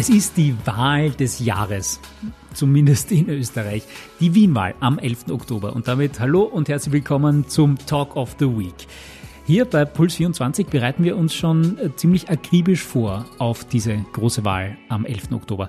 Es ist die Wahl des Jahres, zumindest in Österreich, die Wienwahl am 11. Oktober. Und damit hallo und herzlich willkommen zum Talk of the Week. Hier bei Puls 24 bereiten wir uns schon äh, ziemlich akribisch vor auf diese große Wahl am 11. Oktober.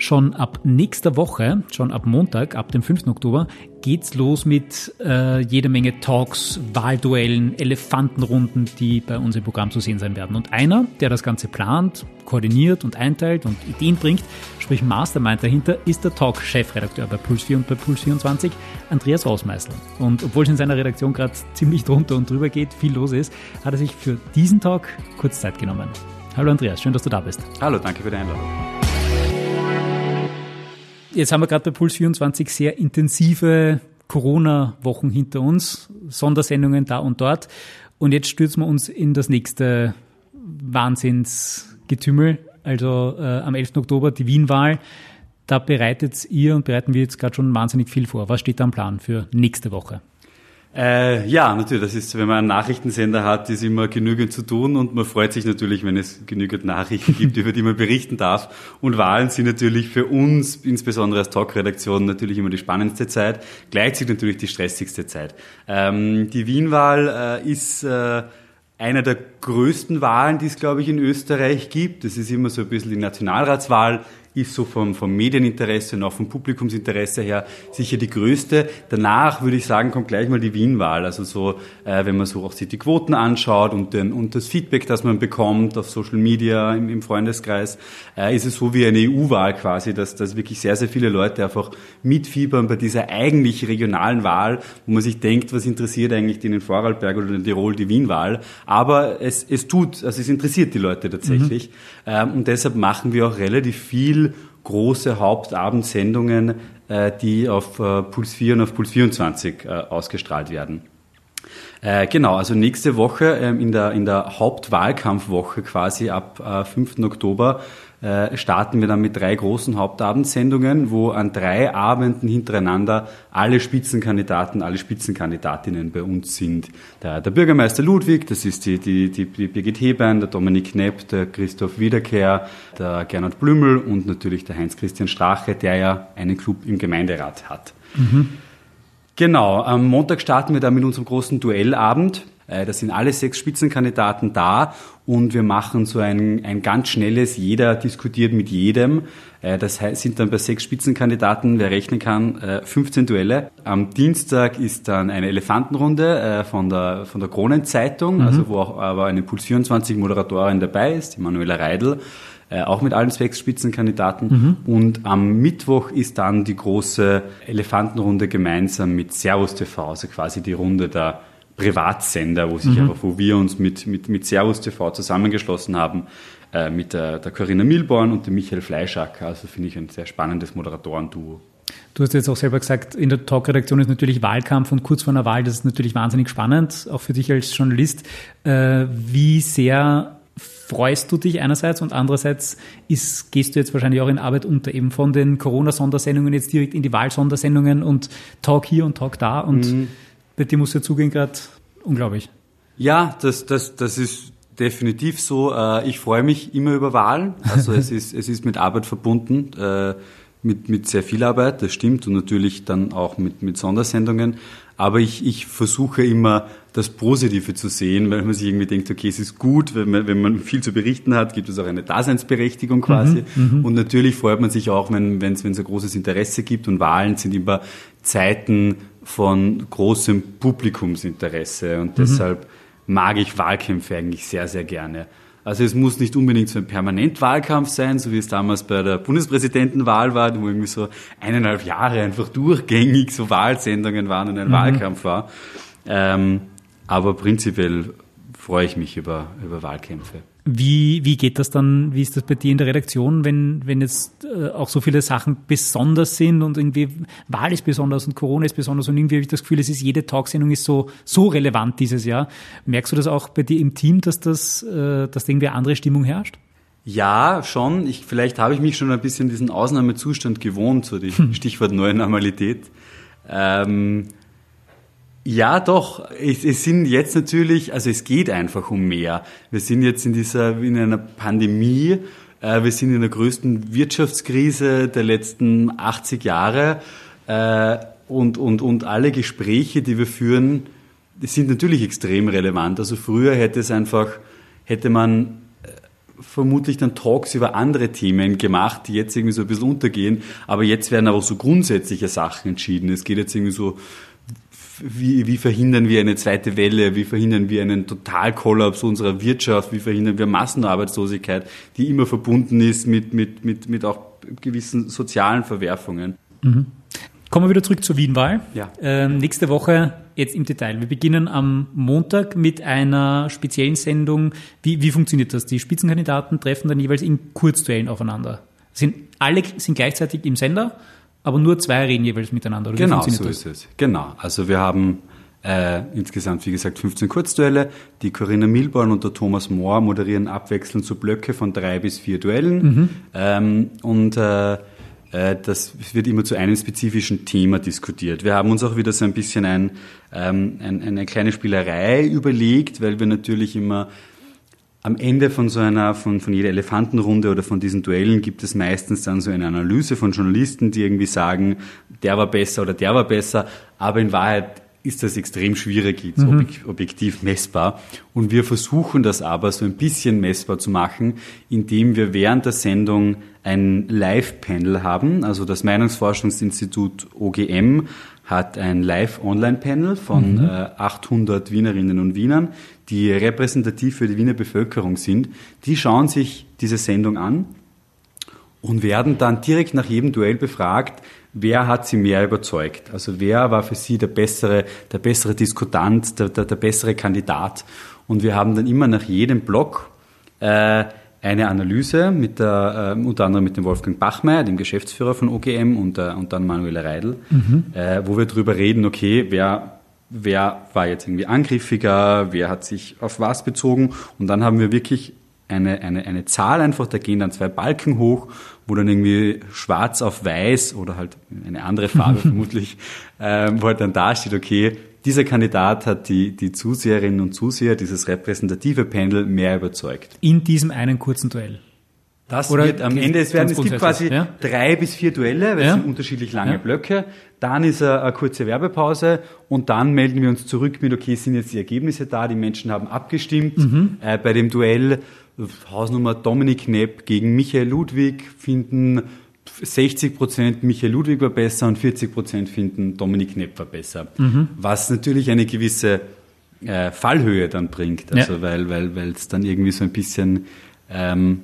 Schon ab nächster Woche, schon ab Montag, ab dem 5. Oktober, geht's los mit äh, jede Menge Talks, Wahlduellen, Elefantenrunden, die bei uns im Programm zu sehen sein werden. Und einer, der das Ganze plant, koordiniert und einteilt und Ideen bringt, sprich Mastermind dahinter, ist der Talk-Chefredakteur bei Puls 4 und bei Puls 24, Andreas Hausmeißler. Und obwohl es in seiner Redaktion gerade ziemlich drunter und drüber geht, viel los ist, hat er sich für diesen Talk kurz Zeit genommen. Hallo Andreas, schön, dass du da bist. Hallo, danke für die Einladung. Jetzt haben wir gerade bei Puls 24 sehr intensive Corona-Wochen hinter uns, Sondersendungen da und dort. Und jetzt stürzen wir uns in das nächste Wahnsinnsgetümmel, also äh, am 11. Oktober die Wienwahl. Da bereitet ihr und bereiten wir jetzt gerade schon wahnsinnig viel vor. Was steht da am Plan für nächste Woche? Äh, ja, natürlich. Das ist, wenn man einen Nachrichtensender hat, ist immer genügend zu tun und man freut sich natürlich, wenn es genügend Nachrichten gibt, über die man berichten darf. Und Wahlen sind natürlich für uns, insbesondere als Talk-Redaktion, natürlich immer die spannendste Zeit, gleichzeitig natürlich die stressigste Zeit. Ähm, die Wien-Wahl äh, ist äh, einer der größten Wahlen, die es, glaube ich, in Österreich gibt. Das ist immer so ein bisschen die Nationalratswahl ist so vom, vom Medieninteresse und auch vom Publikumsinteresse her sicher die größte. Danach würde ich sagen, kommt gleich mal die Wien-Wahl. Also so, äh, wenn man so auch sich die Quoten anschaut und, den, und das Feedback, das man bekommt auf Social Media, im, im Freundeskreis, äh, ist es so wie eine EU-Wahl quasi, dass, dass wirklich sehr, sehr viele Leute einfach mitfiebern bei dieser eigentlich regionalen Wahl, wo man sich denkt, was interessiert eigentlich den in Vorarlberg oder in Tirol die Wien-Wahl. Aber es, es tut, also es interessiert die Leute tatsächlich. Mhm. Ähm, und deshalb machen wir auch relativ viel große Hauptabendsendungen, äh, die auf äh, Puls 4 und auf Puls 24 äh, ausgestrahlt werden. Genau, also nächste Woche ähm, in, der, in der Hauptwahlkampfwoche quasi ab äh, 5. Oktober äh, starten wir dann mit drei großen Hauptabendsendungen, wo an drei Abenden hintereinander alle Spitzenkandidaten, alle Spitzenkandidatinnen bei uns sind. Der, der Bürgermeister Ludwig, das ist die, die, die, die Birgit Hebein, der Dominik Knepp, der Christoph Wiederkehr, der Gernot Blümel und natürlich der Heinz-Christian Strache, der ja einen Club im Gemeinderat hat. Mhm. Genau, am Montag starten wir dann mit unserem großen Duellabend. Äh, da sind alle sechs Spitzenkandidaten da und wir machen so ein, ein ganz schnelles, jeder diskutiert mit jedem. Äh, das sind dann bei sechs Spitzenkandidaten, wer rechnen kann, 15 äh, Duelle. Am Dienstag ist dann eine Elefantenrunde von der, von der Kronenzeitung, mhm. also wo auch aber eine Puls 24 Moderatorin dabei ist, die Manuela Reidel auch mit allen sechs Spitzenkandidaten. Mhm. Und am Mittwoch ist dann die große Elefantenrunde gemeinsam mit Servus TV, also quasi die Runde der Privatsender, wo sich mhm. einfach, wo wir uns mit, mit, mit Servus TV zusammengeschlossen haben, äh, mit der, der Corinna Milborn und dem Michael Fleischacker. Also finde ich ein sehr spannendes Moderatoren-Duo. Du hast jetzt auch selber gesagt, in der Talk-Redaktion ist natürlich Wahlkampf und kurz vor einer Wahl, das ist natürlich wahnsinnig spannend, auch für dich als Journalist. Äh, wie sehr freust du dich einerseits und andererseits ist, gehst du jetzt wahrscheinlich auch in Arbeit unter, eben von den Corona-Sondersendungen jetzt direkt in die Wahlsondersendungen und Talk hier und Talk da und mhm bei dir muss ja zugehen gerade unglaublich. Ja, das, das, das ist definitiv so. Äh, ich freue mich immer über Wahlen. Also es ist, es ist mit Arbeit verbunden, äh, mit, mit sehr viel Arbeit, das stimmt, und natürlich dann auch mit, mit Sondersendungen. Aber ich, ich versuche immer das Positive zu sehen, weil man sich irgendwie denkt, okay, es ist gut, wenn man, wenn man viel zu berichten hat, gibt es auch eine Daseinsberechtigung quasi. Mhm, mhm. und natürlich freut man sich auch, wenn es wenn ein großes Interesse gibt und Wahlen sind immer Zeiten, von großem Publikumsinteresse und mhm. deshalb mag ich Wahlkämpfe eigentlich sehr, sehr gerne. Also es muss nicht unbedingt so ein Permanentwahlkampf sein, so wie es damals bei der Bundespräsidentenwahl war, wo irgendwie so eineinhalb Jahre einfach durchgängig so Wahlsendungen waren und ein mhm. Wahlkampf war. Ähm, aber prinzipiell freue ich mich über, über Wahlkämpfe. Wie, wie geht das dann, wie ist das bei dir in der Redaktion, wenn, wenn jetzt äh, auch so viele Sachen besonders sind und irgendwie Wahl ist besonders und Corona ist besonders und irgendwie habe ich das Gefühl, es ist jede Talksendung ist so, so relevant dieses Jahr. Merkst du das auch bei dir im Team, dass das, äh, dass da irgendwie eine andere Stimmung herrscht? Ja, schon. Ich, vielleicht habe ich mich schon ein bisschen diesen Ausnahmezustand gewohnt, so die Stichwort neue Normalität. Ähm, ja, doch. Es, es, sind jetzt natürlich, also es geht einfach um mehr. Wir sind jetzt in dieser, in einer Pandemie, Äh, wir sind in der größten Wirtschaftskrise der letzten 80 Jahre äh, und, und, und alle Gespräche, die wir führen, sind natürlich extrem relevant. Also früher hätte es einfach, hätte man vermutlich dann Talks über andere Themen gemacht, die jetzt irgendwie so ein bisschen untergehen. Aber jetzt werden aber so grundsätzliche Sachen entschieden. Es geht jetzt irgendwie so, wie, wie verhindern wir eine zweite Welle? Wie verhindern wir einen Totalkollaps unserer Wirtschaft? Wie verhindern wir Massenarbeitslosigkeit, die immer verbunden ist mit, mit, mit, mit auch gewissen sozialen Verwerfungen? Mhm. Kommen wir wieder zurück zur Wienwahl. Ja. Ähm, nächste Woche jetzt im Detail. Wir beginnen am Montag mit einer speziellen Sendung. Wie, wie funktioniert das? Die Spitzenkandidaten treffen dann jeweils in Kurzduellen aufeinander. Sind, alle sind gleichzeitig im Sender, aber nur zwei reden jeweils miteinander. Oder genau, so das? ist es. Genau. Also wir haben äh, insgesamt, wie gesagt, 15 Kurzduelle. Die Corinna Milborn und der Thomas Mohr moderieren abwechselnd so Blöcke von drei bis vier Duellen. Mhm. Ähm, und äh, äh, das wird immer zu einem spezifischen Thema diskutiert. Wir haben uns auch wieder so ein bisschen ein, ähm, ein, eine kleine Spielerei überlegt, weil wir natürlich immer am Ende von so einer, von, von jeder Elefantenrunde oder von diesen Duellen gibt es meistens dann so eine Analyse von Journalisten, die irgendwie sagen, der war besser oder der war besser, aber in Wahrheit ist das extrem schwierig, jetzt mhm. objektiv messbar. Und wir versuchen das aber so ein bisschen messbar zu machen, indem wir während der Sendung ein Live-Panel haben. Also das Meinungsforschungsinstitut OGM hat ein Live-Online-Panel von mhm. äh, 800 Wienerinnen und Wienern, die repräsentativ für die Wiener Bevölkerung sind. Die schauen sich diese Sendung an und werden dann direkt nach jedem Duell befragt, wer hat sie mehr überzeugt? Also wer war für sie der bessere, der bessere Diskutant, der, der, der bessere Kandidat? Und wir haben dann immer nach jedem Block äh, eine Analyse mit der, äh, unter anderem mit dem Wolfgang Bachmeier, dem Geschäftsführer von OGM und, äh, und dann Manuela Reidel, mhm. äh, wo wir darüber reden, okay, wer, wer war jetzt irgendwie angriffiger, wer hat sich auf was bezogen und dann haben wir wirklich eine, eine, eine Zahl einfach, da gehen dann zwei Balken hoch, wo dann irgendwie schwarz auf weiß oder halt eine andere Farbe vermutlich, äh, wo halt dann da steht, okay, dieser Kandidat hat die, die Zuseherinnen und Zuseher, dieses repräsentative Panel, mehr überzeugt. In diesem einen kurzen Duell. Das Oder wird am Ende, es werden, es gibt quasi ja? drei bis vier Duelle, weil ja? es sind unterschiedlich lange ja? Blöcke. Dann ist eine, eine, kurze Werbepause und dann melden wir uns zurück mit, okay, sind jetzt die Ergebnisse da, die Menschen haben abgestimmt. Mhm. Äh, bei dem Duell Hausnummer Dominik Knepp gegen Michael Ludwig finden 60 Prozent Michael Ludwig war besser und 40 Prozent finden Dominik Knepp war besser. Mhm. Was natürlich eine gewisse äh, Fallhöhe dann bringt, also ja. weil weil weil es dann irgendwie so ein bisschen ähm,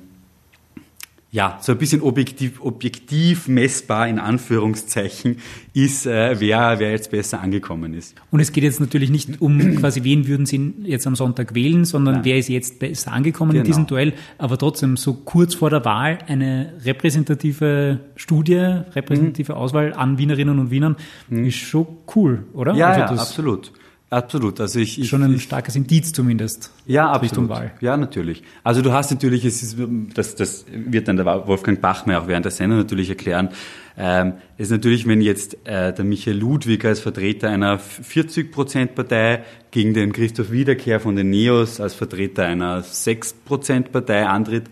ja, so ein bisschen objektiv, objektiv messbar in Anführungszeichen ist, äh, wer, wer jetzt besser angekommen ist. Und es geht jetzt natürlich nicht um quasi, wen würden Sie jetzt am Sonntag wählen, sondern Nein. wer ist jetzt besser angekommen genau. in diesem Duell. Aber trotzdem, so kurz vor der Wahl eine repräsentative Studie, repräsentative mhm. Auswahl an Wienerinnen und Wienern mhm. ist schon cool, oder? Ja, also ja absolut. Absolut. Also ich, ich schon ein starkes Indiz zumindest. Ja, absolut. Richtung Wahl. Ja, natürlich. Also du hast natürlich, es ist, das, das wird dann der Wolfgang Bachmeier auch während der Sendung natürlich erklären. Ähm, ist natürlich, wenn jetzt äh, der Michael Ludwig als Vertreter einer 40-Prozent-Partei gegen den Christoph Wiederkehr von den Neos als Vertreter einer 6-Prozent-Partei antritt,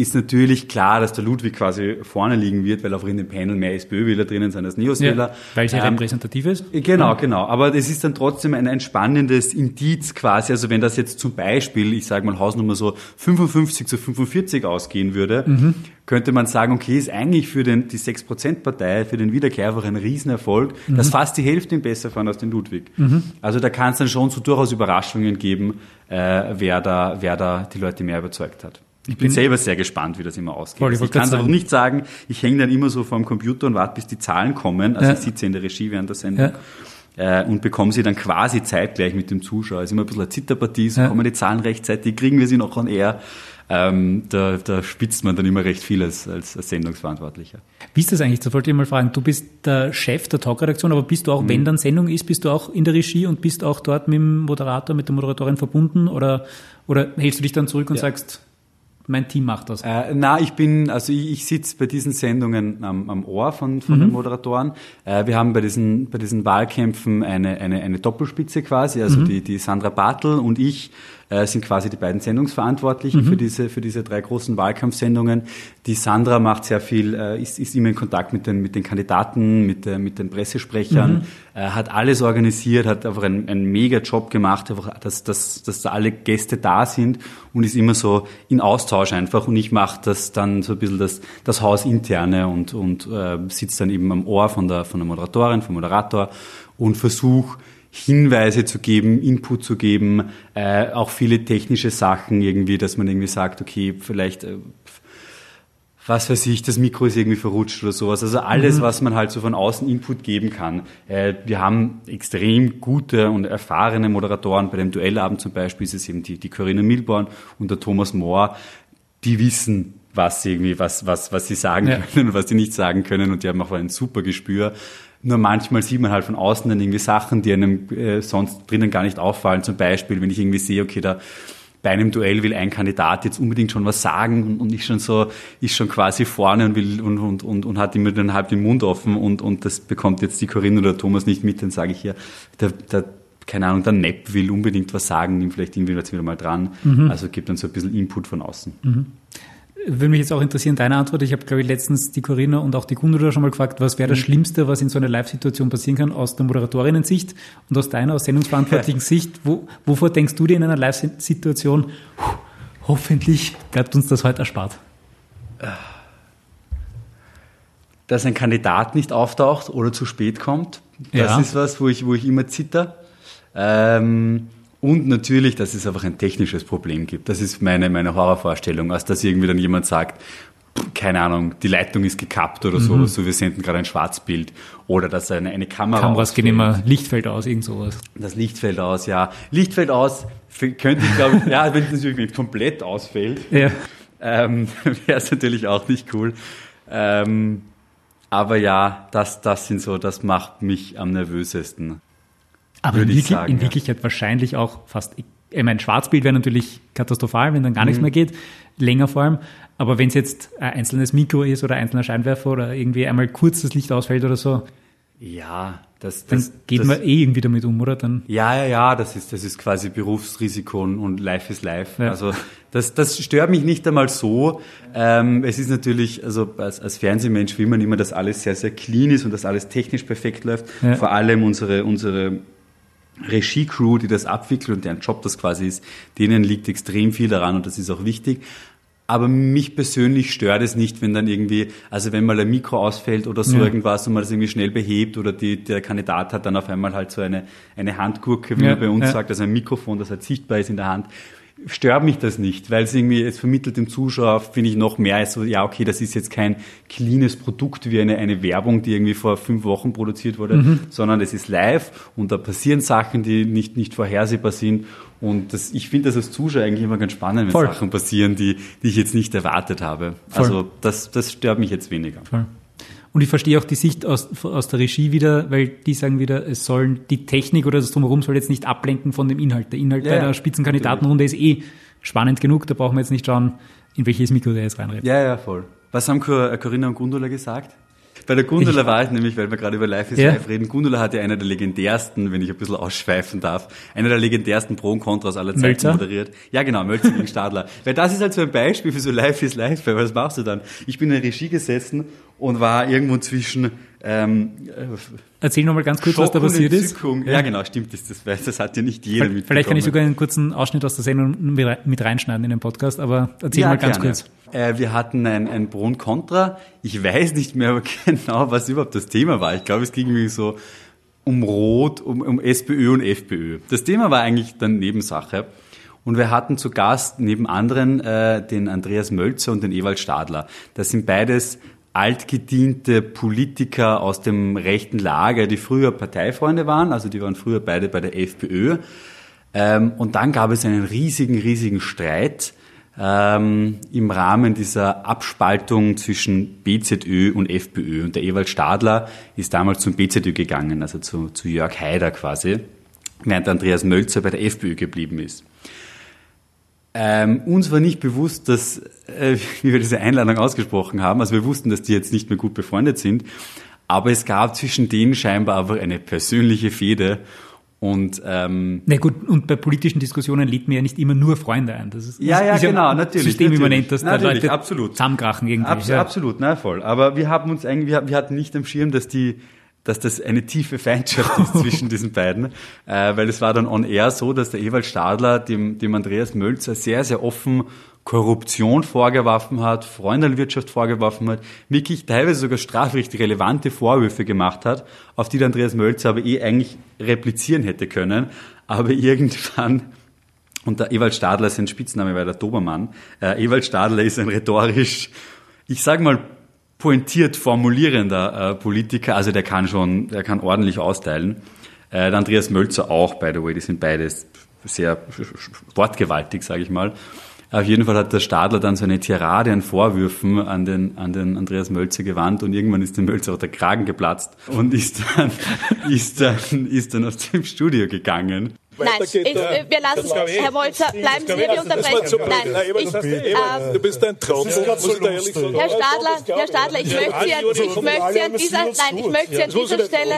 ist natürlich klar, dass der Ludwig quasi vorne liegen wird, weil auch in dem Panel mehr SPÖ-Wähler drinnen sind als Neos-Wähler. Ja, weil sie ähm, repräsentativ ist? Genau, ja. genau. Aber es ist dann trotzdem ein, ein spannendes Indiz quasi. Also wenn das jetzt zum Beispiel, ich sage mal Hausnummer so 55 zu 45 ausgehen würde, mhm. könnte man sagen, okay, ist eigentlich für den, die 6%-Partei, für den Wiederkehr einfach ein Riesenerfolg, mhm. dass fast die Hälfte ihn besser fahren als den Ludwig. Mhm. Also da kann es dann schon so durchaus Überraschungen geben, äh, wer, da, wer da die Leute mehr überzeugt hat. Ich bin selber sehr gespannt, wie das immer ausgeht. Voll, ich, also ich kann es auch nicht sagen, ich hänge dann immer so vor dem Computer und warte, bis die Zahlen kommen. Also ja. ich sitze in der Regie während der Sendung. Ja. Äh, und bekomme sie dann quasi zeitgleich mit dem Zuschauer. Es ist immer ein bisschen eine Zitterpartie, so ja. kommen die Zahlen rechtzeitig, kriegen wir sie noch on air. Ähm, da, da spitzt man dann immer recht viel als, als, als Sendungsverantwortlicher. Wie ist das eigentlich? Das wollte ich mal fragen. Du bist der Chef der Talkredaktion, aber bist du auch, mhm. wenn dann Sendung ist, bist du auch in der Regie und bist auch dort mit dem Moderator, mit der Moderatorin verbunden oder, oder hältst du dich dann zurück und ja. sagst, mein Team macht das. Äh, na, ich bin, also ich, ich sitze bei diesen Sendungen am, am Ohr von, von mhm. den Moderatoren. Äh, wir haben bei diesen, bei diesen Wahlkämpfen eine, eine, eine Doppelspitze quasi, also mhm. die, die Sandra Bartel und ich äh, sind quasi die beiden Sendungsverantwortlichen mhm. für diese für diese drei großen Wahlkampfsendungen. Die Sandra macht sehr viel, äh, ist, ist immer in Kontakt mit den mit den Kandidaten, mit der, mit den Pressesprechern, mhm. äh, hat alles organisiert, hat einfach einen, einen mega Job gemacht, einfach, dass, dass, dass da alle Gäste da sind und ist immer so in Austausch einfach. Und ich mache das dann so ein bisschen das, das Hausinterne und, und äh, sitze dann eben am Ohr von der, von der Moderatorin, vom Moderator und versuche Hinweise zu geben, Input zu geben, äh, auch viele technische Sachen irgendwie, dass man irgendwie sagt, okay, vielleicht, äh, was weiß ich, das Mikro ist irgendwie verrutscht oder sowas. Also alles, mhm. was man halt so von außen Input geben kann. Äh, wir haben extrem gute und erfahrene Moderatoren. Bei dem Duellabend zum Beispiel ist es eben die, die Corinna Milborn und der Thomas Mohr, die wissen, was sie irgendwie, was, was, was sie sagen ja. können und was sie nicht sagen können und die haben auch ein super Gespür. Nur manchmal sieht man halt von außen dann irgendwie Sachen, die einem äh, sonst drinnen gar nicht auffallen. Zum Beispiel, wenn ich irgendwie sehe, okay, da bei einem Duell will ein Kandidat jetzt unbedingt schon was sagen und, und ich schon so, ist schon quasi vorne und will und, und, und, und hat immer dann halb den Mund offen und, und das bekommt jetzt die Corinne oder Thomas nicht mit, dann sage ich hier, der, der keine Ahnung, der Nepp will unbedingt was sagen, nimm vielleicht irgendwie jetzt wieder mal dran. Mhm. Also gibt dann so ein bisschen Input von außen. Mhm würde mich jetzt auch interessieren, deine Antwort. Ich habe, glaube ich, letztens die Corinna und auch die Gundula schon mal gefragt, was wäre das mhm. Schlimmste, was in so einer Live-Situation passieren kann, aus der Moderatorinnen-Sicht und aus deiner, aus sendungsverantwortlichen Sicht. Wo, wovor denkst du dir in einer Live-Situation, hoffentlich bleibt uns das heute erspart? Dass ein Kandidat nicht auftaucht oder zu spät kommt, das ja. ist was, wo ich, wo ich immer zitter. Ähm, und natürlich, dass es einfach ein technisches Problem gibt. Das ist meine, meine Horrorvorstellung, als dass irgendwie dann jemand sagt, keine Ahnung, die Leitung ist gekappt oder so, mhm. so wir senden gerade ein Schwarzbild oder dass eine, eine Kamera Kameras gehen immer, Licht fällt aus, irgend sowas. Das Licht fällt aus, ja. Licht fällt aus, könnte ich glaube, ja, wenn es natürlich komplett ausfällt, ja. ähm, wäre es natürlich auch nicht cool. Ähm, aber ja, das, das sind so, das macht mich am nervösesten. Aber in, wirklich, sagen, in Wirklichkeit wahrscheinlich auch fast, ich meine, Schwarzbild wäre natürlich katastrophal, wenn dann gar mhm. nichts mehr geht, länger vor allem. Aber wenn es jetzt ein einzelnes Mikro ist oder ein einzelner Scheinwerfer oder irgendwie einmal kurz das Licht ausfällt oder so, ja, das, das dann geht das, man eh irgendwie damit um, oder? Dann ja, ja, ja, das ist, das ist quasi Berufsrisiko und Life is Life. Ja. Also das, das stört mich nicht einmal so. Ähm, es ist natürlich, also als, als Fernsehmensch will man immer, dass alles sehr, sehr clean ist und dass alles technisch perfekt läuft. Ja. Vor allem unsere, unsere Regie-Crew, die das abwickelt und deren Job das quasi ist, denen liegt extrem viel daran und das ist auch wichtig. Aber mich persönlich stört es nicht, wenn dann irgendwie, also wenn mal ein Mikro ausfällt oder so ja. irgendwas und man das irgendwie schnell behebt oder die, der Kandidat hat dann auf einmal halt so eine, eine Handgurke, wie ja, man bei uns ja. sagt, also ein Mikrofon, das halt sichtbar ist in der Hand stört mich das nicht, weil es irgendwie, es vermittelt dem Zuschauer, finde ich, noch mehr so, ja, okay, das ist jetzt kein cleanes Produkt wie eine, eine Werbung, die irgendwie vor fünf Wochen produziert wurde, mhm. sondern es ist live und da passieren Sachen, die nicht, nicht vorhersehbar sind. Und das, ich finde das als Zuschauer eigentlich immer ganz spannend, wenn Voll. Sachen passieren, die, die ich jetzt nicht erwartet habe. Voll. Also das, das stört mich jetzt weniger. Voll. Und ich verstehe auch die Sicht aus, aus der Regie wieder, weil die sagen wieder, es sollen die Technik oder das Drumherum soll jetzt nicht ablenken von dem Inhalt. Der Inhalt ja, bei der Spitzenkandidatenrunde ist eh spannend genug, da brauchen wir jetzt nicht schauen, in welches Mikro der jetzt reinredet. Ja, ja, voll. Was haben Corinna und Gundula gesagt? Bei der Gundula war ich nämlich, weil wir gerade über Life is ja. Life reden. Gundula hat ja einer der legendärsten, wenn ich ein bisschen ausschweifen darf, einer der legendärsten Pro und Kontras aller Zeiten Mölzer? moderiert. Ja, genau, Mölzer gegen Stadler. Weil das ist halt so ein Beispiel für so Life is Life. Weil was machst du dann? Ich bin in der Regie gesessen und war irgendwo zwischen ähm, Erzähl nochmal ganz kurz, Schock was da passiert ist. Ja. genau, stimmt. Das, das, das hat ja nicht jeder Vielleicht, vielleicht kann ich sogar einen kurzen Ausschnitt aus der Sendung mit reinschneiden in den Podcast, aber erzähl ja, mal ganz gerne. kurz. Äh, wir hatten ein, ein Pro und Contra. Ich weiß nicht mehr genau, was überhaupt das Thema war. Ich glaube, es ging irgendwie so um Rot, um, um SPÖ und FPÖ. Das Thema war eigentlich dann Nebensache. Und wir hatten zu Gast neben anderen äh, den Andreas Mölzer und den Ewald Stadler. Das sind beides altgediente Politiker aus dem rechten Lager, die früher Parteifreunde waren, also die waren früher beide bei der FPÖ. Ähm, und dann gab es einen riesigen, riesigen Streit ähm, im Rahmen dieser Abspaltung zwischen BZÖ und FPÖ. Und der Ewald Stadler ist damals zum BZÖ gegangen, also zu, zu Jörg Haider quasi, während Andreas Mölzer bei der FPÖ geblieben ist. Ähm, uns war nicht bewusst, dass, äh, wie wir diese Einladung ausgesprochen haben, also wir wussten, dass die jetzt nicht mehr gut befreundet sind, aber es gab zwischen denen scheinbar einfach eine persönliche Fehde Und ähm, Na gut, und bei politischen Diskussionen lädt man ja nicht immer nur Freunde ein. Das ist, Ja, ja, ist genau, natürlich, Systemimmanent, dass da. Leute Absolut. zusammenkrachen irgendwie. Abs ja. Absolut, na voll. Aber wir haben uns eigentlich, wir hatten nicht am Schirm, dass die, dass das eine tiefe Feindschaft ist zwischen diesen beiden, äh, weil es war dann on air so, dass der Ewald Stadler dem, dem Andreas Mölzer sehr, sehr offen Korruption vorgeworfen hat, Freundelwirtschaft vorgeworfen hat, wirklich teilweise sogar strafrechtlich relevante Vorwürfe gemacht hat, auf die der Andreas Mölzer aber eh eigentlich replizieren hätte können. Aber irgendwann und der Ewald Stadler, sein Spitzname war der Dobermann. Äh, Ewald Stadler ist ein rhetorisch, ich sag mal, pointiert formulierender äh, Politiker. Also der kann schon, der kann ordentlich austeilen. Äh, der Andreas Mölzer auch, by the way. Die sind beides sehr wortgewaltig, sage ich mal. Auf jeden Fall hat der Stadler dann so eine Tirade an Vorwürfen an den, an den Andreas Mölzer gewandt und irgendwann ist dem Mölzer auch der Kragen geplatzt und ist dann, ist dann, ist dann aus dem Studio gegangen. Nein, ich, äh, wir lassen, Herr Molzer, bleiben Sie hier, wir unterbrechen. Nein, ich, ähm, Du bist ein Trottel, muss ich da ehrlich sagen. Herr Stadler, Herr Stadler, ich möchte Sie, an- ich möchte Sie an dieser, nein, ich möchte Sie an dieser Stelle,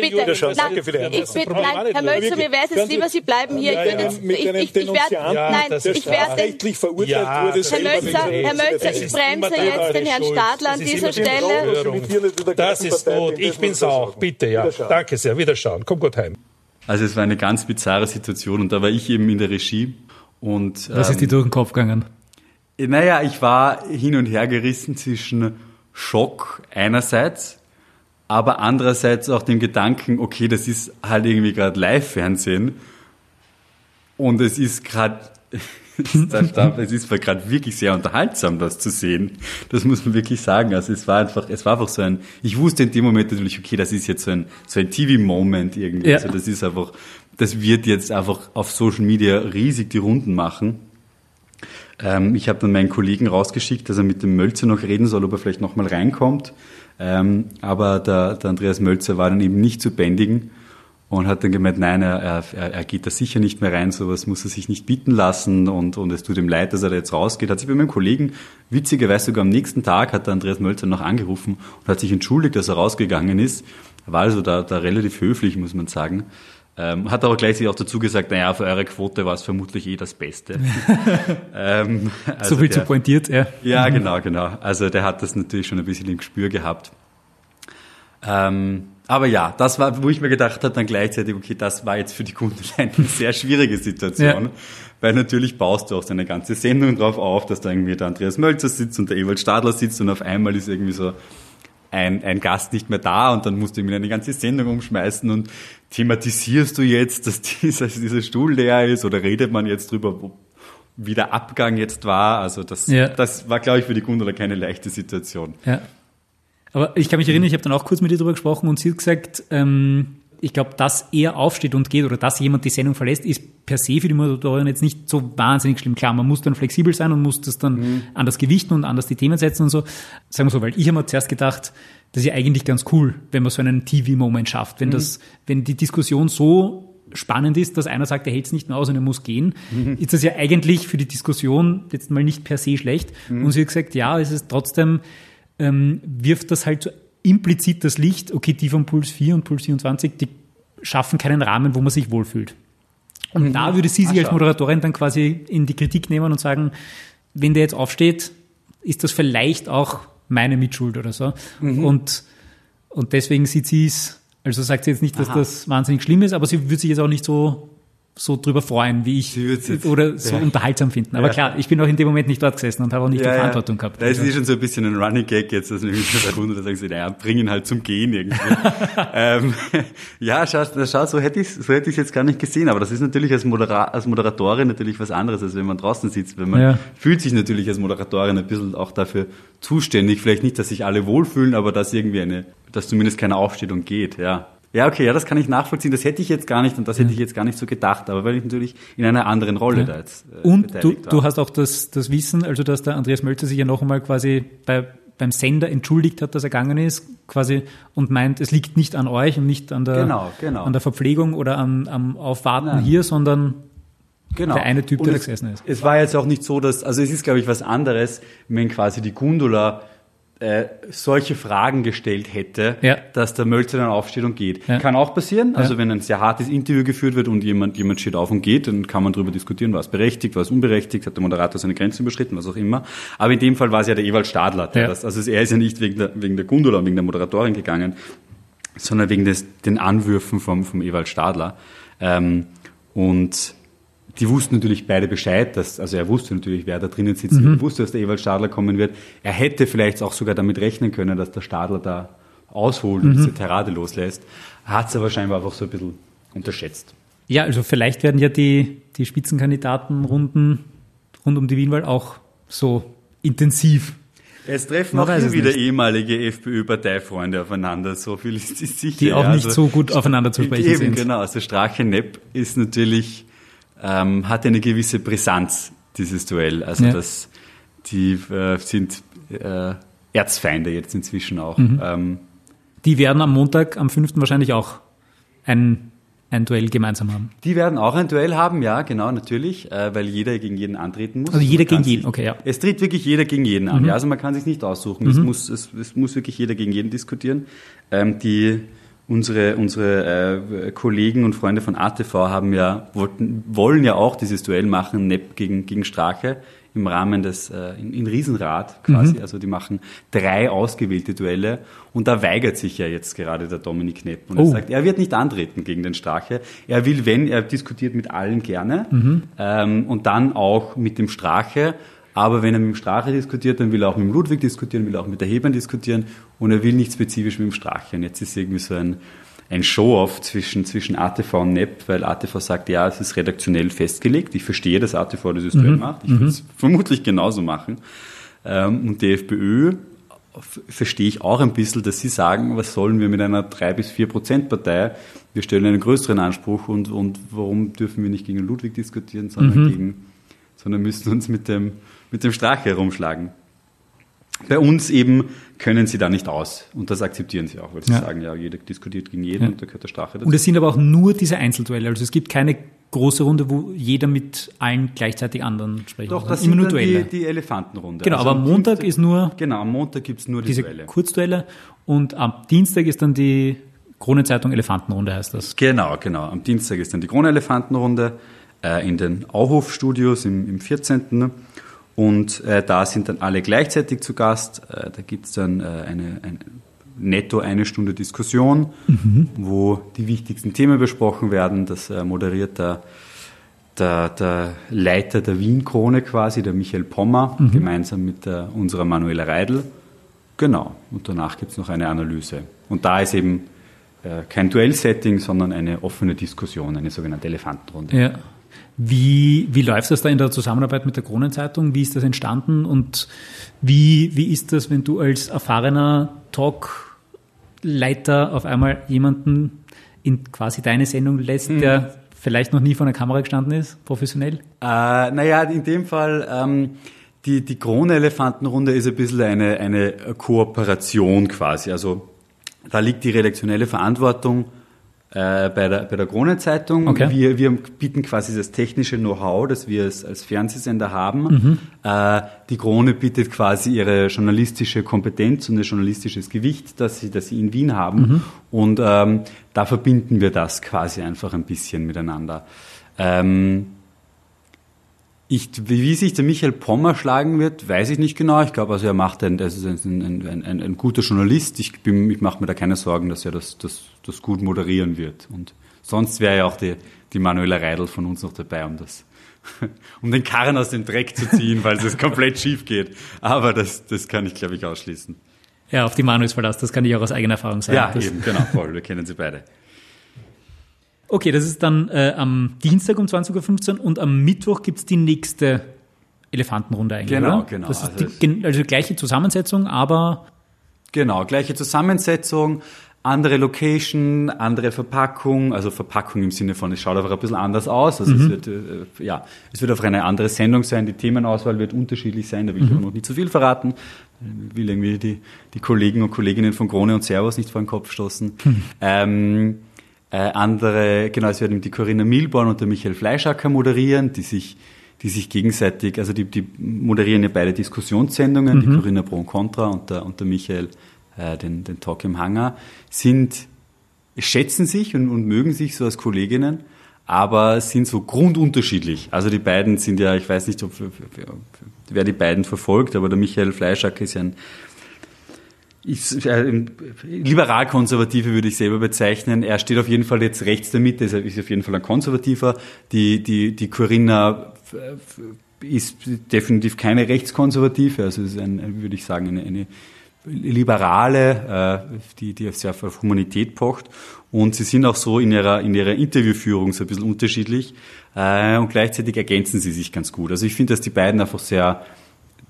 bitte, nein, ich bitte, nein, Herr Mölzer, mir wäre es jetzt lieber, Sie bleiben hier. Ich würde jetzt, ich, ich, ich werde, nein, ich werde, verurteilt wurde, Herr Mölzer, Herr Mölzer, ich bremse jetzt den Herrn Stadler an dieser Stelle. Das ist gut. Ich bin's auch. Bitte, ja. Danke sehr. Wiederschauen. Komm gut heim. Also es war eine ganz bizarre Situation und da war ich eben in der Regie und Was ist dir durch den Kopf gegangen? Naja, ich war hin und her gerissen zwischen Schock einerseits, aber andererseits auch dem Gedanken, okay, das ist halt irgendwie gerade Live-Fernsehen und es ist gerade, es ist gerade wirklich sehr unterhaltsam, das zu sehen. Das muss man wirklich sagen. Also es war einfach, es war einfach so ein, ich wusste in dem Moment natürlich, okay, das ist jetzt so ein, so ein TV-Moment irgendwie. Ja. Also das ist einfach, das wird jetzt einfach auf Social Media riesig die Runden machen. Ähm, ich habe dann meinen Kollegen rausgeschickt, dass er mit dem Mölzer noch reden soll, ob er vielleicht nochmal reinkommt. Ähm, aber der, der Andreas Mölzer war dann eben nicht zu bändigen und hat dann gemeint, nein, er, er, er geht da sicher nicht mehr rein, sowas muss er sich nicht bieten lassen und, und es tut ihm leid, dass er da jetzt rausgeht. Hat sich bei meinem Kollegen, witzigerweise sogar am nächsten Tag, hat der Andreas Mölzer noch angerufen und hat sich entschuldigt, dass er rausgegangen ist. Er war also da, da relativ höflich, muss man sagen. Ähm, hat aber gleichzeitig auch dazu gesagt, naja, für eure Quote war es vermutlich eh das Beste. ähm, also so viel der, zu pointiert, ja. Ja, genau, genau. Also der hat das natürlich schon ein bisschen im Gespür gehabt. Ähm, aber ja, das war, wo ich mir gedacht habe, dann gleichzeitig, okay, das war jetzt für die Kundenlein eine sehr schwierige Situation. Ja. Weil natürlich baust du auch so eine ganze Sendung drauf auf, dass da irgendwie der Andreas Mölzer sitzt und der Ewald Stadler sitzt und auf einmal ist irgendwie so ein, ein Gast nicht mehr da und dann musst du irgendwie eine ganze Sendung umschmeißen und thematisierst du jetzt, dass dieser, dieser Stuhl leer ist oder redet man jetzt drüber, wo, wie der Abgang jetzt war. Also das, Ja. das war, glaube ich, für die Gundula keine leichte Situation. Ja. Aber ich kann mich erinnern, ich habe dann auch kurz mit ihr darüber gesprochen und sie hat gesagt, ähm, ich glaube, dass er aufsteht und geht oder dass jemand die Sendung verlässt, ist per se für die Moderatorin jetzt nicht so wahnsinnig schlimm. Klar, man muss dann flexibel sein und muss das dann anders gewichten und anders die Themen setzen und so. Sagen wir so, weil ich habe mir zuerst gedacht, das ist ja eigentlich ganz cool, wenn man so einen TV-Moment schafft. Wenn das, wenn die Diskussion so spannend ist, dass einer sagt, er hält es nicht mehr aus und er muss gehen, ist das ja eigentlich für die Diskussion jetzt mal nicht per se schlecht. Und sie hat gesagt, ja, es ist trotzdem, ähm, wirft das halt so implizit das Licht, okay, die von Puls 4 und Puls 24, die schaffen keinen Rahmen, wo man sich wohlfühlt. Und da würde sie sich als Moderatorin dann quasi in die Kritik nehmen und sagen, wenn der jetzt aufsteht, ist das vielleicht auch meine Mitschuld oder so. Und, und deswegen sieht sie es, also sagt sie jetzt nicht, dass Aha. das wahnsinnig schlimm ist, aber sie würde sich jetzt auch nicht so so drüber freuen, wie ich oder so ja. unterhaltsam finden. Aber Ja. klar, ich bin auch in dem Moment nicht dort gesessen und habe auch nicht die Verantwortung gehabt. Da ist Also- eh schon so ein bisschen ein Running Gag jetzt, dass der Kunde, da sagen sie, naja, bring ihn halt zum Gehen irgendwie. ähm, ja, schau, schau so hätte ich so hätte ich jetzt gar nicht gesehen, aber das ist natürlich als, Modera als Moderatorin natürlich was anderes, als wenn man draußen sitzt. Wenn man Ja. fühlt sich natürlich als Moderatorin ein bisschen auch dafür zuständig. Vielleicht nicht, dass sich alle wohlfühlen, aber dass irgendwie eine, dass zumindest keine aufsteht und geht, ja. Ja, okay, ja, das kann ich nachvollziehen. Das hätte ich jetzt gar nicht und das hätte ich jetzt gar nicht so gedacht, aber weil ich natürlich in einer anderen Rolle da jetzt äh, Und du, war. du hast auch das, das Wissen, also dass der Andreas Mölzer sich ja noch einmal quasi bei, beim Sender entschuldigt hat, dass er gegangen ist, quasi und meint, es liegt nicht an euch und nicht an der, Genau, genau. an der Verpflegung oder am, am Aufwarten Nein. hier, sondern Genau. Der eine Typ, Und der da es, gesessen ist. Es war jetzt auch nicht so, dass, also es ist, glaube ich, was anderes, wenn quasi die Gundula äh, solche Fragen gestellt hätte, Ja. dass der Mölzer dann aufsteht und geht. Ja. Kann auch passieren. Also Ja. wenn ein sehr hartes Interview geführt wird und jemand, jemand steht auf und geht, dann kann man darüber diskutieren, was berechtigt, was unberechtigt, hat der Moderator seine Grenzen überschritten, was auch immer. Aber in dem Fall war es ja der Ewald Stadler. Der das, also er ist ja nicht wegen der, wegen der Gundula und wegen der Moderatorin gegangen, sondern wegen des, den Anwürfen vom, vom Ewald Stadler. Ähm, und die wussten natürlich beide Bescheid, dass, also er wusste natürlich, wer da drinnen sitzt, er wusste, dass der Ewald Stadler kommen wird. Er hätte vielleicht auch sogar damit rechnen können, dass der Stadler da ausholt und diese Tirade loslässt. Hat es aber scheinbar einfach so ein bisschen unterschätzt. Ja, also vielleicht werden ja die, die Spitzenkandidatenrunden rund um die Wienwahl auch so intensiv. Es treffen Man auch hier wieder nicht. ehemalige FPÖ-parteifreunde aufeinander, so viel ist, sicher. Die auch nicht Also- so gut aufeinander zu sprechen Eben, sind. genau. Also Strache Nepp ist natürlich, ähm, hat eine gewisse Brisanz, dieses Duell. Also Ja. das, die äh, sind äh, Erzfeinde jetzt inzwischen auch. Mhm. Ähm, Die werden am Montag, am 5. wahrscheinlich auch ein, ein Duell gemeinsam haben. die werden auch ein Duell haben, ja, genau, natürlich, äh, weil jeder gegen jeden antreten muss. Also jeder gegen jeden, sich- okay, ja. Mhm. Es tritt wirklich jeder gegen jeden an. Ja, also man kann sich nicht aussuchen. Es, muss, es, es muss wirklich jeder gegen jeden diskutieren. Ähm, die, unsere unsere äh, Kollegen und Freunde von ATV haben ja, wollten, wollen ja auch dieses Duell machen, Nepp gegen, gegen Strache im Rahmen des, äh, in, in Riesenrad quasi. Mhm. Also die machen drei ausgewählte Duelle und da weigert sich ja jetzt gerade der Dominik Nepp und er Oh. sagt, er wird nicht antreten gegen den Strache. Er will, wenn, er diskutiert mit allen gerne Mhm. ähm, und dann auch mit dem Strache. Aber wenn er mit dem Strache diskutiert, dann will er auch mit dem Ludwig diskutieren, will er auch mit der Hebern diskutieren und er will nicht spezifisch mit dem Strache. Und jetzt ist irgendwie so ein, ein Show-off zwischen, zwischen ATV und NEP, weil ATV sagt, ja, es ist redaktionell festgelegt. Ich verstehe, dass ATV dieses Duell macht. Ich würde es vermutlich genauso machen. Ähm, und die FPÖ verstehe ich auch ein bisschen, dass sie sagen, was sollen wir mit einer 3 bis 4 Prozent Partei? Wir stellen einen größeren Anspruch und, und warum dürfen wir nicht gegen Ludwig diskutieren, sondern gegen, sondern müssen uns mit dem, mit dem Strache herumschlagen. Bei uns eben können sie da nicht aus und das akzeptieren sie auch, weil sie Ja. sagen, ja, jeder diskutiert gegen jeden Ja. und da gehört der Strache dazu. Und es sind aber auch nur diese Einzelduelle. Also es gibt keine große Runde, wo jeder mit allen gleichzeitig anderen sprechen Doch, das Immer sind nur Duelle. die, die Elefantenrunde. genau, Also aber am Montag ist nur Genau, am Montag gibt's nur die diese Duelle. Kurzduelle und am Dienstag ist dann die Kronenzeitung Elefantenrunde, heißt das. Genau, genau. Am Dienstag ist dann die Krone-Elefantenrunde äh, in den Auhof-Studios im, im 14. Und äh, da sind dann alle gleichzeitig zu Gast. Äh, da gibt's dann äh, eine, ein, netto eine Stunde Diskussion, wo die wichtigsten Themen besprochen werden. Das äh, moderiert der, der, der Leiter der Wien-Krone quasi, der Michael Pommer, gemeinsam mit der, unserer Manuela Reidel. Genau. Und danach gibt's noch eine Analyse. Und da ist eben äh, kein Duell-Setting, sondern eine offene Diskussion, eine sogenannte Elefantenrunde. Ja. Wie, wie läuft das da in der Zusammenarbeit mit der Kronenzeitung? Wie ist das entstanden? Und wie, wie ist das, wenn du als erfahrener Talkleiter auf einmal jemanden in quasi deine Sendung lässt, der vielleicht noch nie vor einer Kamera gestanden ist, professionell? Äh, naja, in dem Fall, ähm, die, die Krone-Elefantenrunde ist ein bisschen eine, eine Kooperation quasi. Also da liegt die redaktionelle Verantwortung äh, bei der, bei der Krone-Zeitung. Okay. Wir, wir bieten quasi das technische Know-how, das wir als, als Fernsehsender haben. Äh, die Krone bietet quasi ihre journalistische Kompetenz und ihr journalistisches Gewicht, das sie, das sie in Wien haben. Und ähm, da verbinden wir das quasi einfach ein bisschen miteinander. Ähm, ich, wie sich der Michael Pommer schlagen wird, weiß ich nicht genau. Ich glaube, also er macht ein, das ist ein, ein, ein, ein, guter Journalist. Ich, bin, ich mache mir da keine Sorgen, dass er das, das, das gut moderieren wird. Und sonst wäre ja auch die, die Manuela Reidel von uns noch dabei, um das, um den Karren aus dem Dreck zu ziehen, weil es komplett schief geht. Aber das, das kann ich, glaube ich, ausschließen. Ja, auf die Manu ist Verlass, das kann ich auch aus eigener Erfahrung sagen. Ja, das, eben, genau, voll. Wir kennen sie beide. Okay, das ist dann äh, am Dienstag um 20.15 Uhr und am Mittwoch gibt's die nächste Elefantenrunde eigentlich, Genau, oder? genau. Das ist Also die, also gleiche Zusammensetzung, aber Genau, gleiche Zusammensetzung, andere Location, andere Verpackung, also Verpackung im Sinne von, es schaut einfach ein bisschen anders aus. Also es wird, äh, ja, es wird auf eine andere Sendung sein, die Themenauswahl wird unterschiedlich sein, da will ich aber noch nicht zu viel verraten. Ich will irgendwie die, die Kollegen und Kolleginnen von Krone und Servus nicht vor den Kopf stoßen. Ähm, äh, andere, genau, es werden die Corinna Milborn und der Michael Fleischacker moderieren, die sich die sich gegenseitig, also die, die moderieren ja beide Diskussionssendungen, mhm. die Corinna Pro und Contra und der, und der Michael äh, den, den Talk im Hangar, sind, schätzen sich und, und mögen sich so als Kolleginnen, aber sind so grundunterschiedlich. Also die beiden sind ja, ich weiß nicht, ob, wer die beiden verfolgt, aber der Michael Fleischacker ist ja ein ich, äh, liberal-konservative würde ich selber bezeichnen. Er steht auf jeden Fall jetzt rechts der Mitte, ist auf jeden Fall ein Konservativer. Die, die, die Corinna äh, ist definitiv keine Rechtskonservative, also ist ein, würde ich sagen, eine, eine Liberale, äh, die, die sehr auf Humanität pocht. Und sie sind auch so in ihrer, in ihrer Interviewführung so ein bisschen unterschiedlich. Äh, und gleichzeitig ergänzen sie sich ganz gut. Also ich finde, dass die beiden einfach sehr,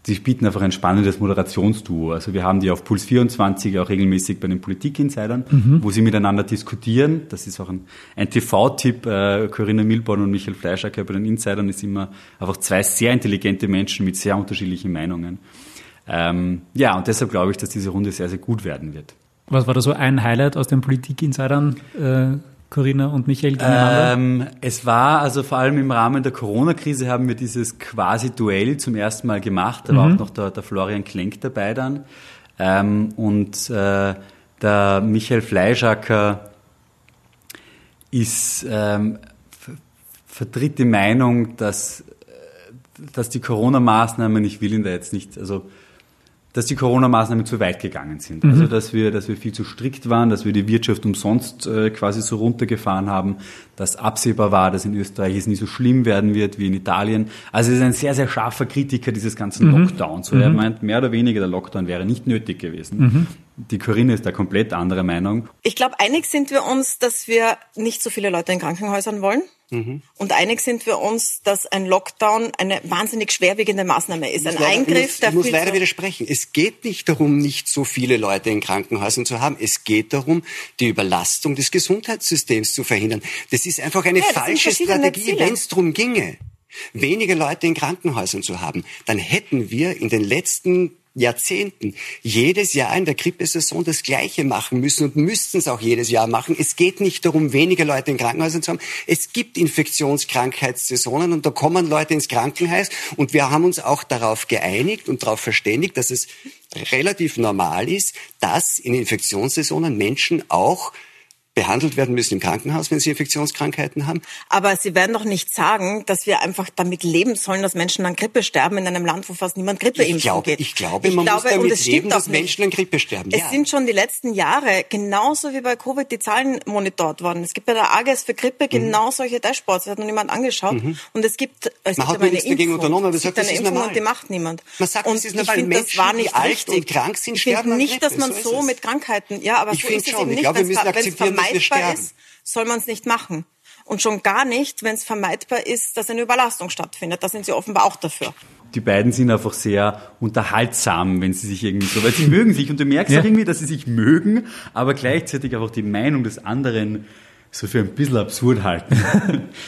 die bieten einfach ein spannendes Moderationsduo. Also wir haben die auf Puls 24 auch regelmäßig bei den Politik-Insidern, mhm. wo sie miteinander diskutieren. Das ist auch ein, ein TV-Tipp. Äh, Corinna Milborn und Michael Fleischacker bei den Insidern ist immer einfach zwei sehr intelligente Menschen mit sehr unterschiedlichen Meinungen. Ähm, ja, und deshalb glaube ich, dass diese Runde sehr, sehr gut werden wird. Was war da so ein Highlight aus den Politik-Insidern? Äh Corinna und Michael gegeneinander? Ähm, es war also vor allem im Rahmen der Corona-Krise haben wir dieses quasi Duell zum ersten Mal gemacht. Da mhm. war auch noch der, der, Florian Klenk dabei dann. Ähm, und äh, der Michael Fleischacker ist ähm, vertritt die Meinung, dass, äh, dass die Corona-Maßnahmen, ich will ihn da jetzt nicht, also dass die Corona-Maßnahmen zu weit gegangen sind. Mhm. Also dass wir, dass wir viel zu strikt waren, dass wir die Wirtschaft umsonst äh, quasi so runtergefahren haben, dass absehbar war, dass in Österreich es nie so schlimm werden wird wie in Italien. Also er ist ein sehr, sehr scharfer Kritiker dieses ganzen mhm. Lockdowns. So, mhm. Er meint, mehr oder weniger der Lockdown wäre nicht nötig gewesen. Mhm. Die Corinne ist da komplett anderer Meinung. Ich glaube, einig sind wir uns, dass wir nicht so viele Leute in Krankenhäusern wollen. Mhm. Und einig sind wir uns, dass ein Lockdown eine wahnsinnig schwerwiegende Maßnahme ist. Ein leider, Eingriff, der. Ich muss leider widersprechen. Es geht nicht darum, nicht so viele Leute in Krankenhäusern zu haben. Es geht darum, die Überlastung des Gesundheitssystems zu verhindern. Das ist einfach eine ja, falsche Strategie, wenn es darum ginge weniger Leute in Krankenhäusern zu haben, dann hätten wir in den letzten Jahrzehnten jedes Jahr in der Grippesaison das Gleiche machen müssen und müssten es auch jedes Jahr machen. Es geht nicht darum, weniger Leute in Krankenhäusern zu haben. Es gibt Infektionskrankheitssaisonen und da kommen Leute ins Krankenhaus und wir haben uns auch darauf geeinigt und darauf verständigt, dass es relativ normal ist, dass in Infektionssaisonen Menschen auch behandelt werden müssen im Krankenhaus, wenn sie Infektionskrankheiten haben. Aber Sie werden doch nicht sagen, dass wir einfach damit leben sollen, dass Menschen an Grippe sterben in einem Land, wo fast niemand Grippe ich glaube, geht. Ich glaube, ich man glaube, muss damit leben, dass Menschen an Grippe sterben. Es sind schon die letzten Jahre, genauso wie bei Covid, die Zahlen monitort worden. Es gibt bei der AGS für Grippe mhm. genau solche Dashboards. Das hat noch niemand angeschaut. Mhm. Und es gibt, es man gibt hat nichts dagegen unternommen, aber es sagt, eine Impfung und die macht niemand. Man sagt, und das ist normal. Ich finde, das war nicht alt richtig. und krank sind, ich finde nicht, dass man so, so mit Krankheiten, ja, aber ich so ist es schon. eben nicht, wenn es vermeidbar ist soll man es nicht machen. Und schon gar nicht, wenn es vermeidbar ist, dass eine Überlastung stattfindet. Da sind sie offenbar auch dafür. Die beiden sind einfach sehr unterhaltsam, wenn sie sich irgendwie so, weil sie mögen sich und du merkst ja. auch irgendwie, dass sie sich mögen, aber gleichzeitig einfach die Meinung des anderen so für ein bisschen absurd halten.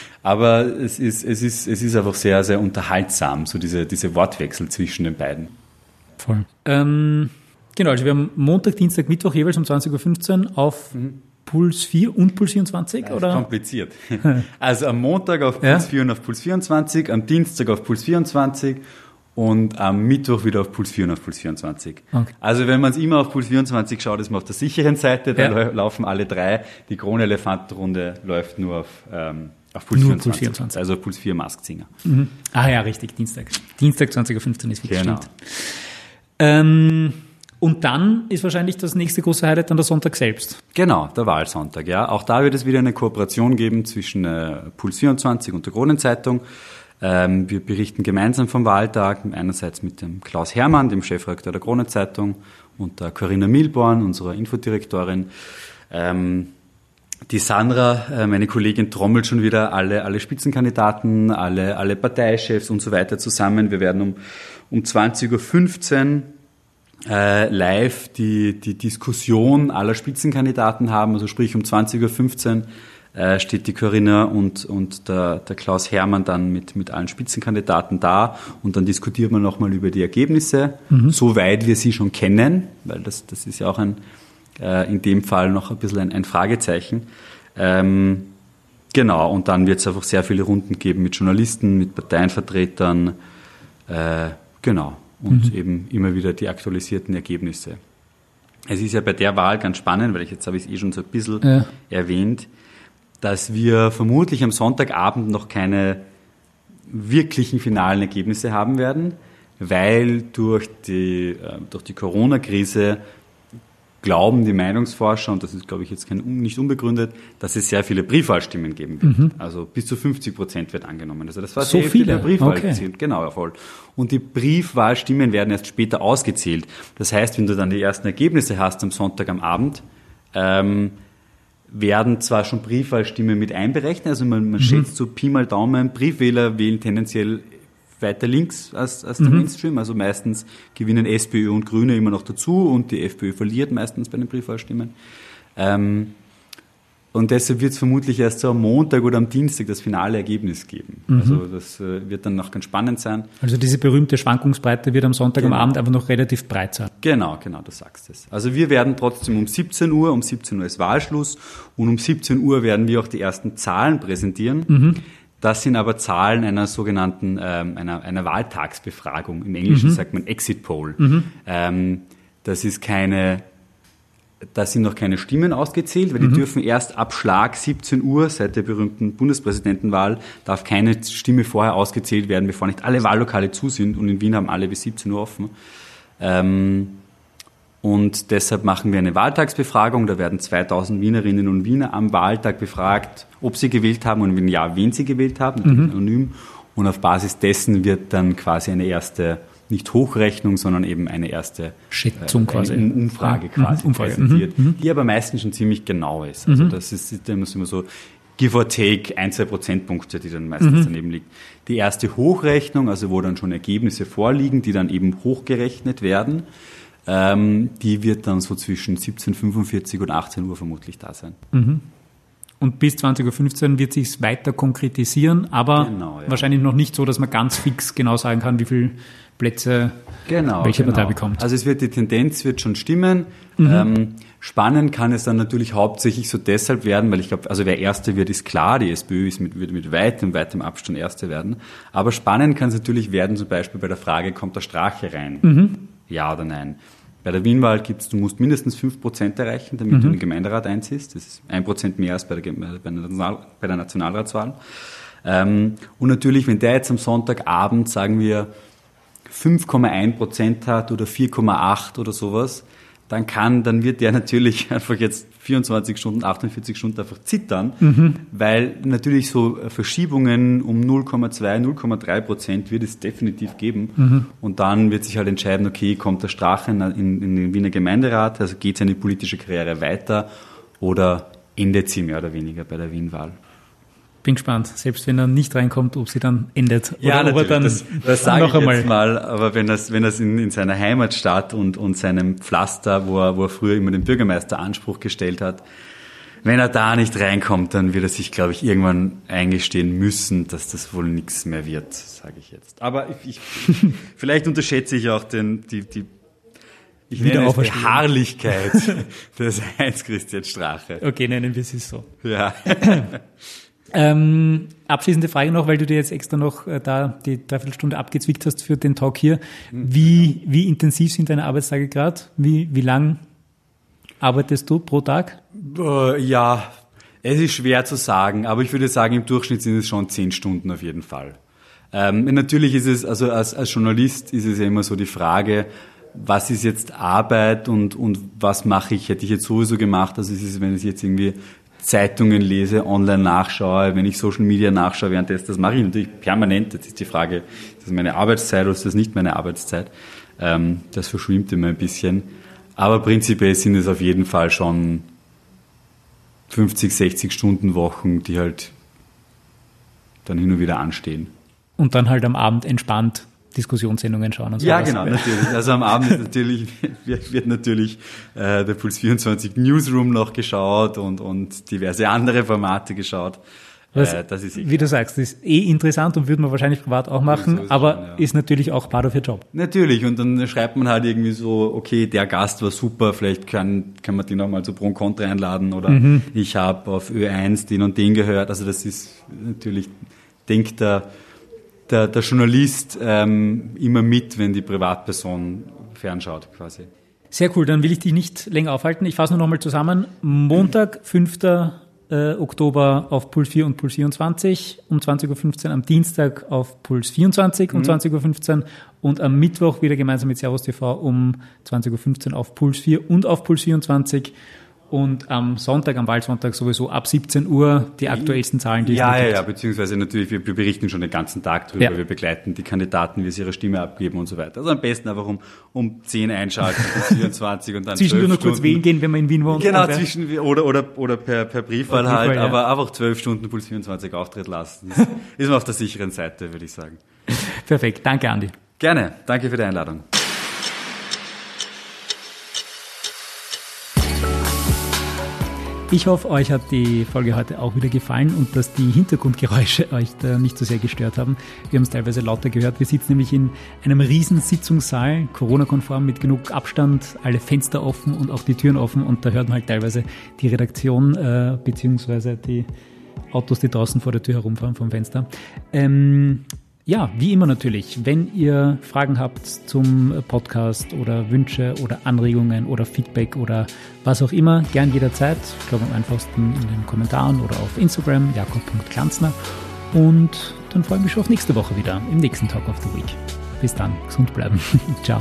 aber es ist, es ist, es ist einfach sehr, sehr unterhaltsam, so diese, diese Wortwechsel zwischen den beiden. Voll. Ähm, genau, also wir haben Montag, Dienstag, Mittwoch jeweils um 20.15 Uhr auf mhm. Puls 4 und Puls 24? Das oder? kompliziert. Also am Montag auf Puls ja? 4 und auf Puls 24, am Dienstag auf Puls 24 und am Mittwoch wieder auf Puls 4 und auf Puls 24. Okay. Also wenn man es immer auf Puls 24 schaut, ist man auf der sicheren Seite, da ja. laufen alle drei. Die Krone-Elefantenrunde läuft nur auf, ähm, auf Puls, 24, Puls 24. Also Puls 4 Masksinger. Mhm. Ah ja, richtig, Dienstag. Dienstag 20.15 Uhr ist wirklich genau. stimmt. Ähm, und dann ist wahrscheinlich das nächste große Highlight dann der Sonntag selbst. Genau, der Wahlsonntag, ja. Auch da wird es wieder eine Kooperation geben zwischen äh, Puls 24 und der Kronenzeitung. Ähm, wir berichten gemeinsam vom Wahltag, einerseits mit dem Klaus Hermann, dem Chefredakteur der Kronenzeitung, und der Corinna Milborn, unserer Infodirektorin. Ähm, die Sandra, äh, meine Kollegin, trommelt schon wieder alle, alle Spitzenkandidaten, alle, alle Parteichefs und so weiter zusammen. Wir werden um, um 20.15 Uhr live die, die Diskussion aller Spitzenkandidaten haben, also sprich um 20.15 Uhr äh, steht die Corinna und, und der, der Klaus Hermann dann mit, mit allen Spitzenkandidaten da und dann diskutiert man nochmal über die Ergebnisse, mhm. soweit wir sie schon kennen, weil das, das ist ja auch ein, äh, in dem Fall noch ein bisschen ein, ein Fragezeichen. Ähm, Genau, und dann wird es einfach sehr viele Runden geben mit Journalisten, mit Parteienvertretern, äh, genau, und mhm. eben immer wieder die aktualisierten Ergebnisse. Es ist ja bei der Wahl ganz spannend, weil ich jetzt habe ich es eh schon so ein bisschen ja. erwähnt, dass wir vermutlich am Sonntagabend noch keine wirklichen finalen Ergebnisse haben werden, weil durch die, äh, durch die Corona-Krise glauben die Meinungsforscher, und das ist, glaube ich, jetzt kein, nicht unbegründet, dass es sehr viele Briefwahlstimmen geben wird. Mhm. Also bis zu 50 Prozent wird angenommen. Also das war so viele Briefwahl okay. Genau, voll. Und die Briefwahlstimmen werden erst später ausgezählt. Das heißt, wenn du dann die ersten Ergebnisse hast am Sonntag am Abend, ähm, werden zwar schon Briefwahlstimmen mit einberechnet, also man, man mhm. schätzt so Pi mal Daumen, Briefwähler wählen tendenziell weiter links als, als der mhm. Mainstream. Also meistens gewinnen SPÖ und Grüne immer noch dazu und die FPÖ verliert meistens bei den Briefwahlstimmen. Ähm, und deshalb wird es vermutlich erst so am Montag oder am Dienstag das finale Ergebnis geben. Mhm. Also das äh, wird dann noch ganz spannend sein. Also diese berühmte Schwankungsbreite wird am Sonntag genau. am Abend einfach noch relativ breit sein. Genau, genau, du sagst es. Also wir werden trotzdem um 17 Uhr, um 17 Uhr ist Wahlschluss und um 17 Uhr werden wir auch die ersten Zahlen präsentieren. Mhm. Das sind aber Zahlen einer sogenannten ähm, einer, einer Wahltagsbefragung. Im Englischen mhm. sagt man Exit Poll. Mhm. Ähm, das ist keine, da sind noch keine Stimmen ausgezählt, weil mhm. die dürfen erst ab Schlag 17 Uhr seit der berühmten Bundespräsidentenwahl darf keine Stimme vorher ausgezählt werden, bevor nicht alle Wahllokale zu sind. Und in Wien haben alle bis 17 Uhr offen. Ähm, und deshalb machen wir eine Wahltagsbefragung. Da werden 2000 Wienerinnen und Wiener am Wahltag befragt, ob sie gewählt haben und wenn ja, wen sie gewählt haben, mhm. anonym. Und auf Basis dessen wird dann quasi eine erste, nicht Hochrechnung, sondern eben eine erste Schätzung äh, quasi. Eine Umfrage mhm. quasi Umfrage. präsentiert, mhm. die aber meistens schon ziemlich genau ist. Also mhm. das ist immer so give or take ein, zwei Prozentpunkte, die dann meistens mhm. daneben liegt. Die erste Hochrechnung, also wo dann schon Ergebnisse vorliegen, die dann eben hochgerechnet werden, ähm, die wird dann so zwischen 17.45 und 18 Uhr vermutlich da sein. Mhm. Und bis 20.15 Uhr wird sich weiter konkretisieren, aber genau, ja. wahrscheinlich noch nicht so, dass man ganz fix genau sagen kann, wie viele Plätze genau, welche genau. Partei bekommt. Also es wird die Tendenz wird schon stimmen. Mhm. Ähm, spannend kann es dann natürlich hauptsächlich so deshalb werden, weil ich glaube, also wer Erste wird, ist klar, die SPÖ ist mit, wird mit weitem, weitem Abstand Erste werden. Aber spannend kann es natürlich werden, zum Beispiel bei der Frage, kommt der Strache rein? Mhm. Ja oder nein? Bei der Wienwahl gibt's, du musst mindestens 5% erreichen, damit mhm. du in den Gemeinderat einziehst. Das ist ein Prozent mehr als bei der, bei der, bei der Nationalratswahl. Ähm, und natürlich, wenn der jetzt am Sonntagabend, sagen wir, 5,1% hat oder 4,8 oder sowas, dann kann, dann wird der natürlich einfach jetzt 24 Stunden, 48 Stunden einfach zittern, mhm. weil natürlich so Verschiebungen um 0,2, 0,3 Prozent wird es definitiv geben. Mhm. Und dann wird sich halt entscheiden, okay, kommt der Strache in, in, in den Wiener Gemeinderat, also geht seine politische Karriere weiter oder endet sie mehr oder weniger bei der Wienwahl. Bin gespannt, selbst wenn er nicht reinkommt, ob sie dann endet. Ja, oder natürlich, dann das, das sage ich einmal. jetzt mal, aber wenn das, wenn das in, in seiner Heimatstadt und, und seinem Pflaster, wo er, wo er früher immer den Bürgermeister Anspruch gestellt hat, wenn er da nicht reinkommt, dann wird er sich, glaube ich, irgendwann eingestehen müssen, dass das wohl nichts mehr wird, sage ich jetzt. Aber ich, ich, vielleicht unterschätze ich auch den, die, die ich nenne es Beharrlichkeit des Heinz-Christian Strache. Okay, nennen wir es so. Ja. Ähm, abschließende Frage noch, weil du dir jetzt extra noch äh, da die Dreiviertelstunde abgezwickt hast für den Talk hier. Wie, wie intensiv sind deine Arbeitstage gerade? Wie, wie lang arbeitest du pro Tag? Äh, ja, es ist schwer zu sagen, aber ich würde sagen, im Durchschnitt sind es schon zehn Stunden auf jeden Fall. Ähm, natürlich ist es, also als, als Journalist ist es ja immer so die Frage, was ist jetzt Arbeit und, und was mache ich, hätte ich jetzt sowieso gemacht. Also es ist, wenn es jetzt irgendwie Zeitungen lese, online nachschaue, wenn ich Social Media nachschaue währenddessen, das mache ich natürlich permanent. Jetzt ist die Frage, ist das meine Arbeitszeit oder ist das nicht meine Arbeitszeit? Ähm, das verschwimmt immer ein bisschen. Aber prinzipiell sind es auf jeden Fall schon 50, 60 Stunden Wochen, die halt dann hin und wieder anstehen. Und dann halt am Abend entspannt Diskussionssendungen schauen und so. Ja, genau, natürlich. Also am Abend natürlich, wird, natürlich äh, der Puls 24 Newsroom noch geschaut und, und diverse andere Formate geschaut. Das, äh, das ist eh Wie du sagst, ist eh interessant und würde man wahrscheinlich privat auch machen, so aber schon, ja. ist natürlich auch part of your job. Natürlich, und dann schreibt man halt irgendwie so, okay, der Gast war super, vielleicht kann, kann man den auch mal zu Pro und Contra einladen oder mhm. ich habe auf Ö1 den und den gehört. Also das ist natürlich, denkt der, der, der Journalist ähm, immer mit, wenn die Privatperson fernschaut quasi. Sehr cool, dann will ich dich nicht länger aufhalten. Ich fasse nur nochmal zusammen. Montag, 5 äh, Oktober auf Puls 4 und Puls 24, um 20.15 Uhr am Dienstag auf Puls 24 um mhm. 20.15 Uhr und am Mittwoch wieder gemeinsam mit Servus TV um 20.15 Uhr auf Puls 4 und auf Puls 24 und am Sonntag, am Wahlsonntag sowieso ab 17 Uhr die aktuellsten Zahlen, die ja, es Ja, ja, beziehungsweise natürlich, wir, berichten schon den ganzen Tag drüber, ja. wir begleiten die Kandidaten, wie sie ihre Stimme abgeben und so weiter. Also am besten einfach um, um 10 einschalten, bis 24 und dann Zwischendurch nur kurz wählen gehen, wenn man in Wien wohnt. Genau, zwischen, oder, oder, oder per, per Briefwahl halt, ja. aber einfach 12 Stunden Puls 24 Auftritt lassen. Das ist man auf der sicheren Seite, würde ich sagen. Perfekt, danke Andi. Gerne, danke für die Einladung. Ich hoffe, euch hat die Folge heute auch wieder gefallen und dass die Hintergrundgeräusche euch da nicht so sehr gestört haben. Wir haben es teilweise lauter gehört. Wir sitzen nämlich in einem riesen Sitzungssaal, Corona-konform mit genug Abstand, alle Fenster offen und auch die Türen offen und da hört man halt teilweise die Redaktion äh, beziehungsweise die Autos, die draußen vor der Tür herumfahren vom Fenster. Ähm, ja, wie immer natürlich, wenn ihr Fragen habt zum Podcast oder Wünsche oder Anregungen oder Feedback oder was auch immer, gern jederzeit. Ich glaube am einfachsten in den Kommentaren oder auf Instagram, jakob.klanzner. Und dann freue ich mich schon auf nächste Woche wieder im nächsten Talk of the Week. Bis dann, gesund bleiben. Ciao.